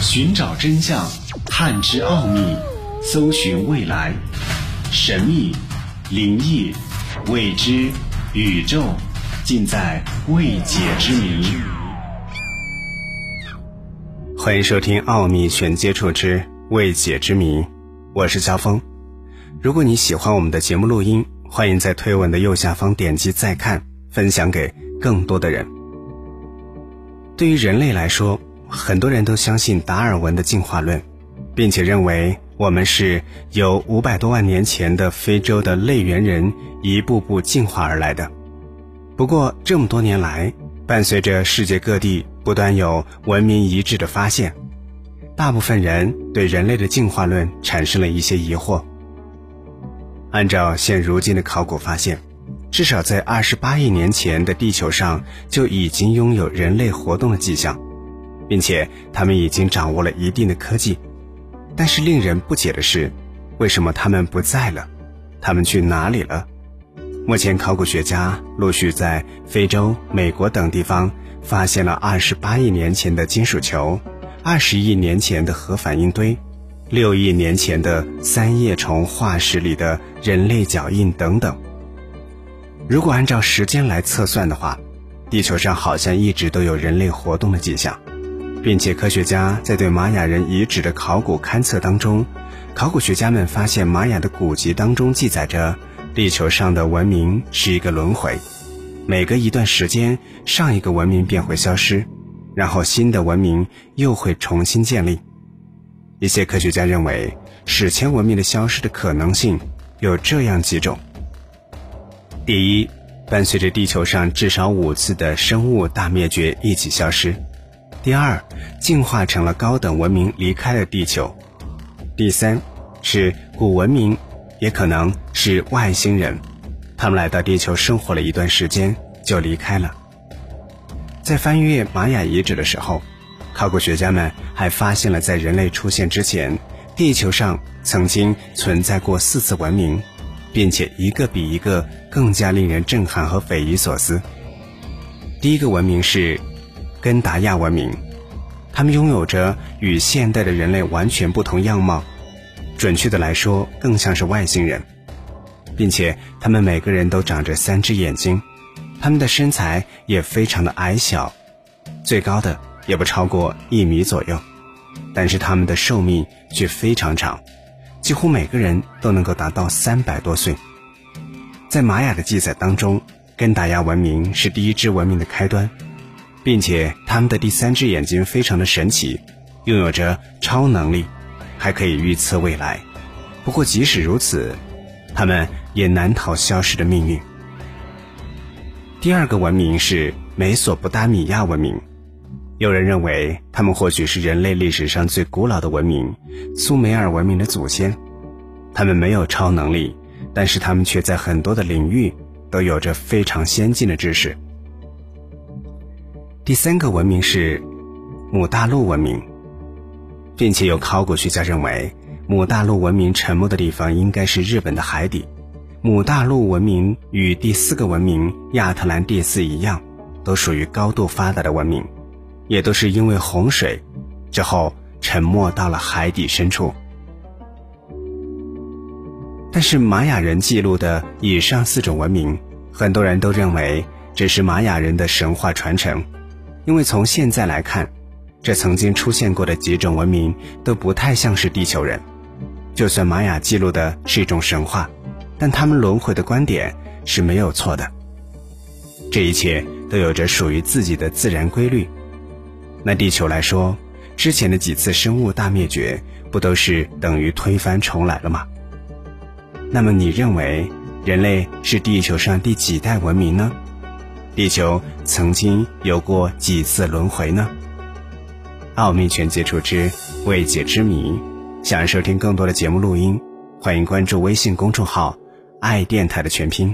寻找真相，探知奥秘，搜寻未来，神秘、灵异、未知、宇宙，尽在未解之谜。欢迎收听《奥秘全接触之未解之谜》，我是肖峰。如果你喜欢我们的节目录音，欢迎在推文的右下方点击再看，分享给更多的人。对于人类来说，很多人都相信达尔文的进化论，并且认为我们是由五百多万年前的非洲的类猿人一步步进化而来的。不过，这么多年来，伴随着世界各地不断有文明遗址的发现，大部分人对人类的进化论产生了一些疑惑。按照现如今的考古发现，至少在二十八亿年前的地球上就已经拥有人类活动的迹象。并且他们已经掌握了一定的科技，但是令人不解的是，为什么他们不在了？他们去哪里了？目前考古学家陆续在非洲、美国等地方发现了二十八亿年前的金属球、二十亿年前的核反应堆、六亿年前的三叶虫化石里的人类脚印等等。如果按照时间来测算的话，地球上好像一直都有人类活动的迹象。并且，科学家在对玛雅人遗址的考古勘测当中，考古学家们发现玛雅的古籍当中记载着，地球上的文明是一个轮回，每隔一段时间，上一个文明便会消失，然后新的文明又会重新建立。一些科学家认为，史前文明的消失的可能性有这样几种：第一，伴随着地球上至少五次的生物大灭绝一起消失。第二，进化成了高等文明离开了地球；第三，是古文明，也可能是外星人，他们来到地球生活了一段时间就离开了。在翻阅玛雅遗址的时候，考古学家们还发现了在人类出现之前，地球上曾经存在过四次文明，并且一个比一个更加令人震撼和匪夷所思。第一个文明是。根达亚文明，他们拥有着与现代的人类完全不同样貌，准确的来说，更像是外星人，并且他们每个人都长着三只眼睛，他们的身材也非常的矮小，最高的也不超过一米左右，但是他们的寿命却非常长，几乎每个人都能够达到三百多岁。在玛雅的记载当中，根达亚文明是第一支文明的开端。并且他们的第三只眼睛非常的神奇，拥有着超能力，还可以预测未来。不过即使如此，他们也难逃消失的命运。第二个文明是美索不达米亚文明，有人认为他们或许是人类历史上最古老的文明——苏美尔文明的祖先。他们没有超能力，但是他们却在很多的领域都有着非常先进的知识。第三个文明是母大陆文明，并且有考古学家认为，母大陆文明沉没的地方应该是日本的海底。母大陆文明与第四个文明亚特兰蒂斯一样，都属于高度发达的文明，也都是因为洪水之后沉没到了海底深处。但是玛雅人记录的以上四种文明，很多人都认为这是玛雅人的神话传承。因为从现在来看，这曾经出现过的几种文明都不太像是地球人。就算玛雅记录的是一种神话，但他们轮回的观点是没有错的。这一切都有着属于自己的自然规律。那地球来说，之前的几次生物大灭绝不都是等于推翻重来了吗？那么你认为人类是地球上第几代文明呢？地球曾经有过几次轮回呢？奥秘全接触之未解之谜。想收听更多的节目录音，欢迎关注微信公众号“爱电台”的全拼。